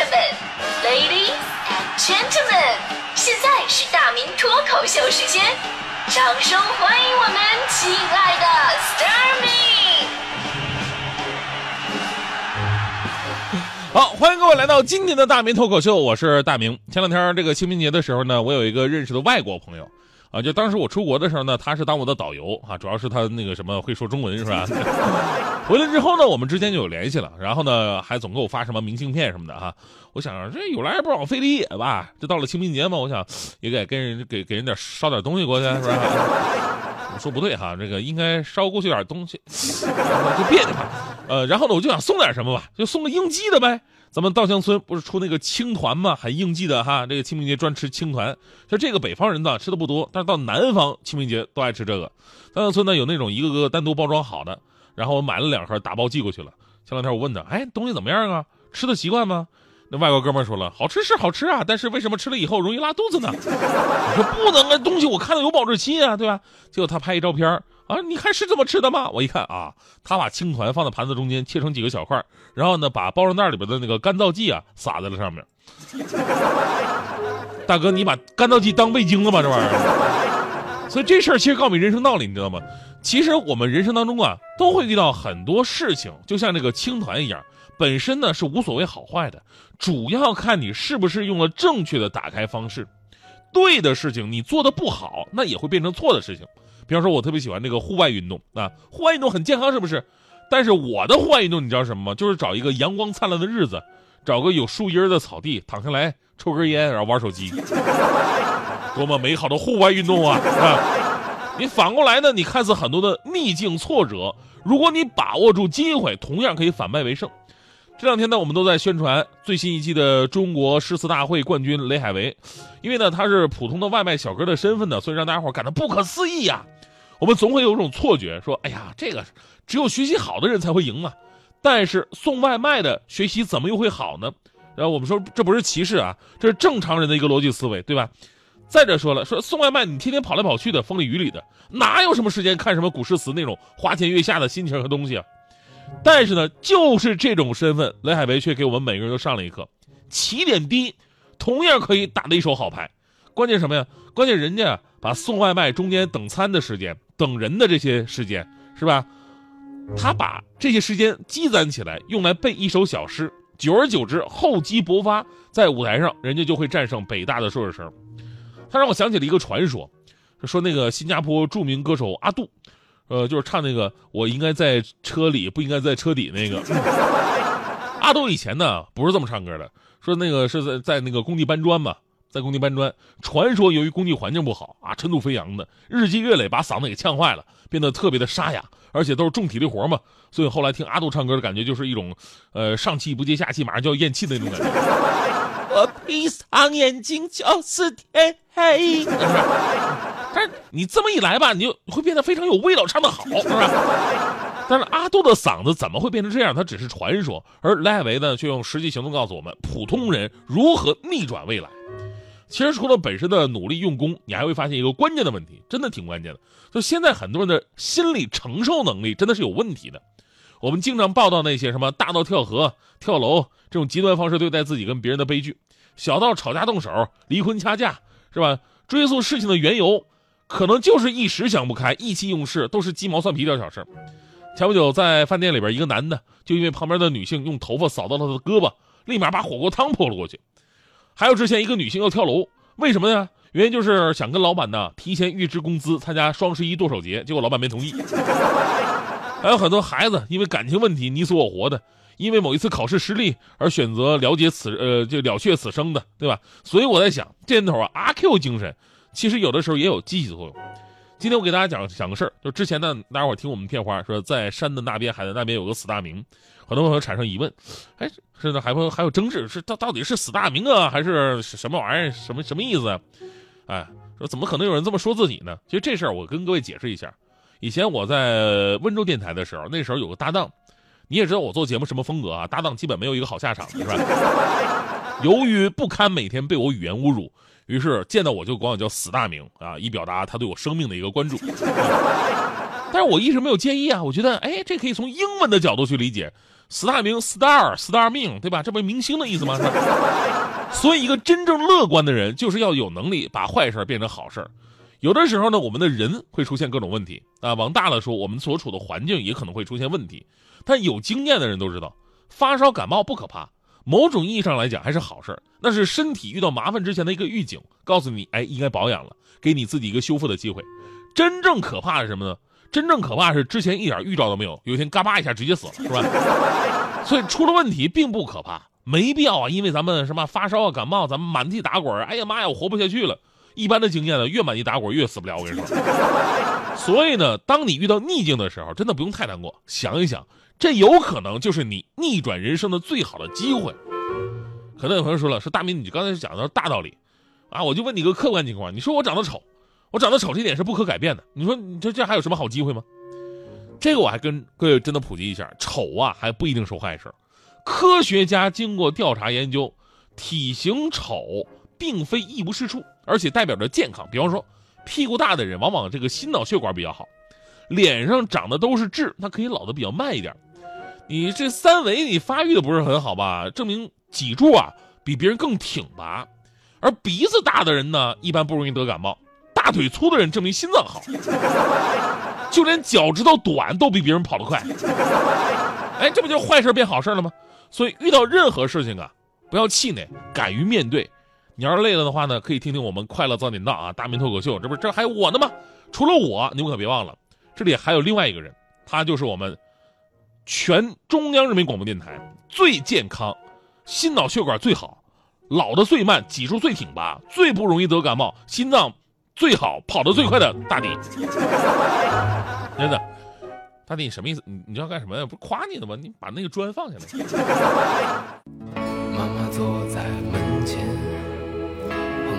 们，Ladies and Gentlemen，现在是大明脱口秀时间，掌声欢迎我们亲爱的 s t a r m y 好，欢迎各位来到今年的大明脱口秀，我是大明。前两天这个清明节的时候呢，我有一个认识的外国朋友。啊，就当时我出国的时候呢，他是当我的导游啊，主要是他那个什么会说中文是吧？回来之后呢，我们之间就有联系了，然后呢，还总给我发什么明信片什么的哈。我想这有来不往非礼也吧，这到了清明节嘛，我想也得跟人给给人点捎点东西过去是吧？我说不对哈，这个应该捎过去点东西，就别扭哈。呃，然后呢，我就想送点什么吧，就送个应季的呗。咱们稻香村不是出那个青团吗？很应季的哈，这个清明节专吃青团。就这个北方人呢吃的不多，但是到南方清明节都爱吃这个。稻香村呢有那种一个个单独包装好的，然后我买了两盒打包寄过去了。前两天我问他，哎，东西怎么样啊？吃的习惯吗？外国哥们说了，好吃是好吃啊，但是为什么吃了以后容易拉肚子呢？我说不能啊，东西我看到有保质期啊，对吧？结果他拍一照片。啊，你看是这么吃的吗？我一看啊，他把青团放在盘子中间，切成几个小块，然后呢，把包装袋里边的那个干燥剂啊撒在了上面。大哥，你把干燥剂当味精了吗？这玩意儿。所以这事儿其实告诉你人生道理，你知道吗？其实我们人生当中啊，都会遇到很多事情，就像这个青团一样，本身呢是无所谓好坏的，主要看你是不是用了正确的打开方式。对的事情你做的不好，那也会变成错的事情。比方说，我特别喜欢那个户外运动啊，户外运动很健康，是不是？但是我的户外运动你知道什么吗？就是找一个阳光灿烂的日子，找个有树荫的草地，躺下来抽根烟，然后玩手机，多么美好的户外运动啊！啊，你反过来呢？你看似很多的逆境挫折，如果你把握住机会，同样可以反败为胜。这两天呢，我们都在宣传最新一季的中国诗词大会冠军雷海为，因为呢他是普通的外卖小哥的身份呢，所以让大家伙感到不可思议呀。我们总会有一种错觉，说哎呀，这个只有学习好的人才会赢啊。但是送外卖的学习怎么又会好呢？然后我们说这不是歧视啊，这是正常人的一个逻辑思维，对吧？再者说了，说送外卖你天天跑来跑去的，风里雨里的，哪有什么时间看什么古诗词那种花前月下的心情和东西啊？但是呢，就是这种身份，雷海为却给我们每个人都上了一课：起点低，同样可以打的一手好牌。关键什么呀？关键人家把送外卖中间等餐的时间、等人的这些时间，是吧？他把这些时间积攒起来，用来背一首小诗。久而久之，厚积薄发，在舞台上，人家就会战胜北大的硕士生。他让我想起了一个传说，说那个新加坡著名歌手阿杜。呃，就是唱那个我应该在车里，不应该在车底那个。阿杜以前呢不是这么唱歌的，说那个是在在那个工地搬砖嘛，在工地搬砖。传说由于工地环境不好啊，尘土飞扬的，日积月累把嗓子给呛坏了，变得特别的沙哑，而且都是重体力活嘛。所以后来听阿杜唱歌的感觉就是一种，呃，上气不接下气，马上就要咽气的那种感觉。我闭上眼睛就是天黑。但是你这么一来吧，你就会变得非常有味道，唱得好，是吧？但是阿杜的嗓子怎么会变成这样？他只是传说，而赖维呢，却用实际行动告诉我们，普通人如何逆转未来。其实除了本身的努力用功，你还会发现一个关键的问题，真的挺关键的。就现在很多人的心理承受能力真的是有问题的。我们经常报道那些什么大到跳河、跳楼这种极端方式对待自己跟别人的悲剧，小到吵架动手、离婚掐架，是吧？追溯事情的缘由。可能就是一时想不开，意气用事，都是鸡毛蒜皮的小事前不久在饭店里边，一个男的就因为旁边的女性用头发扫到了他的胳膊，立马把火锅汤泼了过去。还有之前一个女性要跳楼，为什么呢？原因就是想跟老板呢提前预支工资，参加双十一剁手节，结果老板没同意。还有很多孩子因为感情问题你死我活的，因为某一次考试失利而选择了结此呃就了却此生的，对吧？所以我在想，这年头啊，阿 Q 精神。其实有的时候也有积极作用。今天我给大家讲讲个事儿，就之前呢，大家伙听我们片花说，在山的那边、海的那边有个死大明，很多朋友产生疑问，哎，是的，还会还有争执，是到到底是死大明啊，还是什么玩意儿？什么什么意思？哎，说怎么可能有人这么说自己呢？其实这事儿我跟各位解释一下。以前我在温州电台的时候，那时候有个搭档，你也知道我做节目什么风格啊，搭档基本没有一个好下场，是吧？由于不堪每天被我语言侮辱。于是见到我就管我叫死大明啊，以表达他对我生命的一个关注。但是我一直没有介意啊，我觉得哎，这可以从英文的角度去理解。死大明 star star 命对吧？这不是明星的意思吗？所以一个真正乐观的人，就是要有能力把坏事变成好事有的时候呢，我们的人会出现各种问题啊。往大了说，我们所处的环境也可能会出现问题。但有经验的人都知道，发烧感冒不可怕，某种意义上来讲还是好事儿那是身体遇到麻烦之前的一个预警，告诉你，哎，应该保养了，给你自己一个修复的机会。真正可怕是什么呢？真正可怕是之前一点预兆都没有，有一天嘎巴一下直接死了，是吧？所以出了问题并不可怕，没必要啊，因为咱们什么发烧啊、感冒，咱们满地打滚哎呀妈呀，我活不下去了。一般的经验呢，越满地打滚越死不了。我跟你说，所以呢，当你遇到逆境的时候，真的不用太难过，想一想，这有可能就是你逆转人生的最好的机会。可能有朋友说了，说大明，你刚才讲的是大道理，啊，我就问你个客观情况，你说我长得丑。我长得丑这点是不可改变的。你说，你这这还有什么好机会吗？这个我还跟各位真的普及一下，丑啊还不一定是坏事。科学家经过调查研究，体型丑并非一无是处，而且代表着健康。比方说，屁股大的人往往这个心脑血管比较好，脸上长的都是痣，他可以老的比较慢一点。你这三围你发育的不是很好吧？证明脊柱啊比别人更挺拔。而鼻子大的人呢，一般不容易得感冒。大腿粗的人证明心脏好，就连脚趾头短都比别人跑得快。哎，这不就坏事变好事了吗？所以遇到任何事情啊，不要气馁，敢于面对。你要是累了的话呢，可以听听我们快乐早点到啊，大明脱口秀，这不是这还有我呢吗？除了我，你们可别忘了，这里还有另外一个人，他就是我们全中央人民广播电台最健康、心脑血管最好、老的最慢、脊柱最挺拔、最不容易得感冒、心脏。最好跑得最快的大迪，真的，大迪你什么意思？你你要干什么呀？不是夸你的吗？你把那个砖放下来。妈妈坐在门前，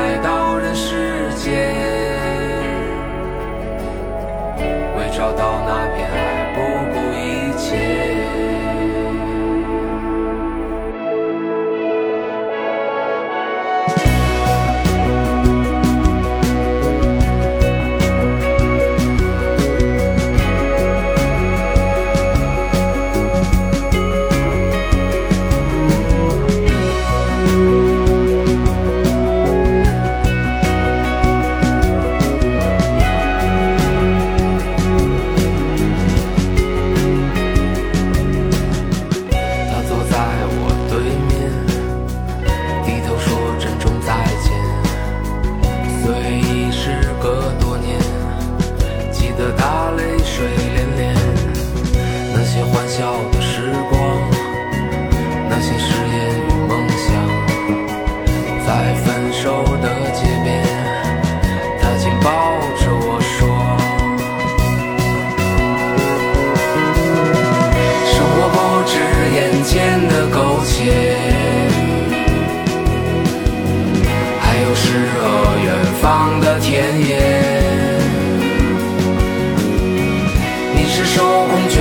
来到人世间，为找到那片爱。”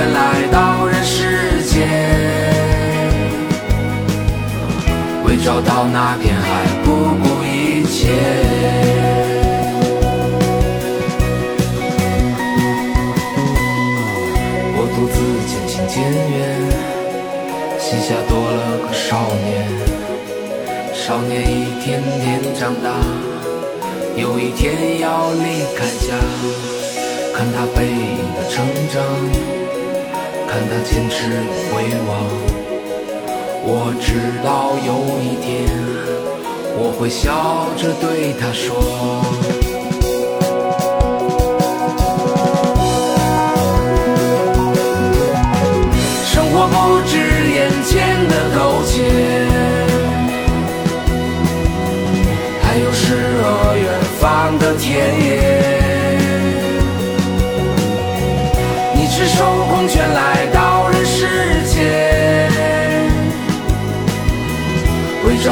来到人世间，为找到那片海，不顾一切。我独自渐行渐远，膝下多了个少年。少年一天天长大，有一天要离开家。看他背影的成长，看他坚持回望。我知道有一天，我会笑着对他说：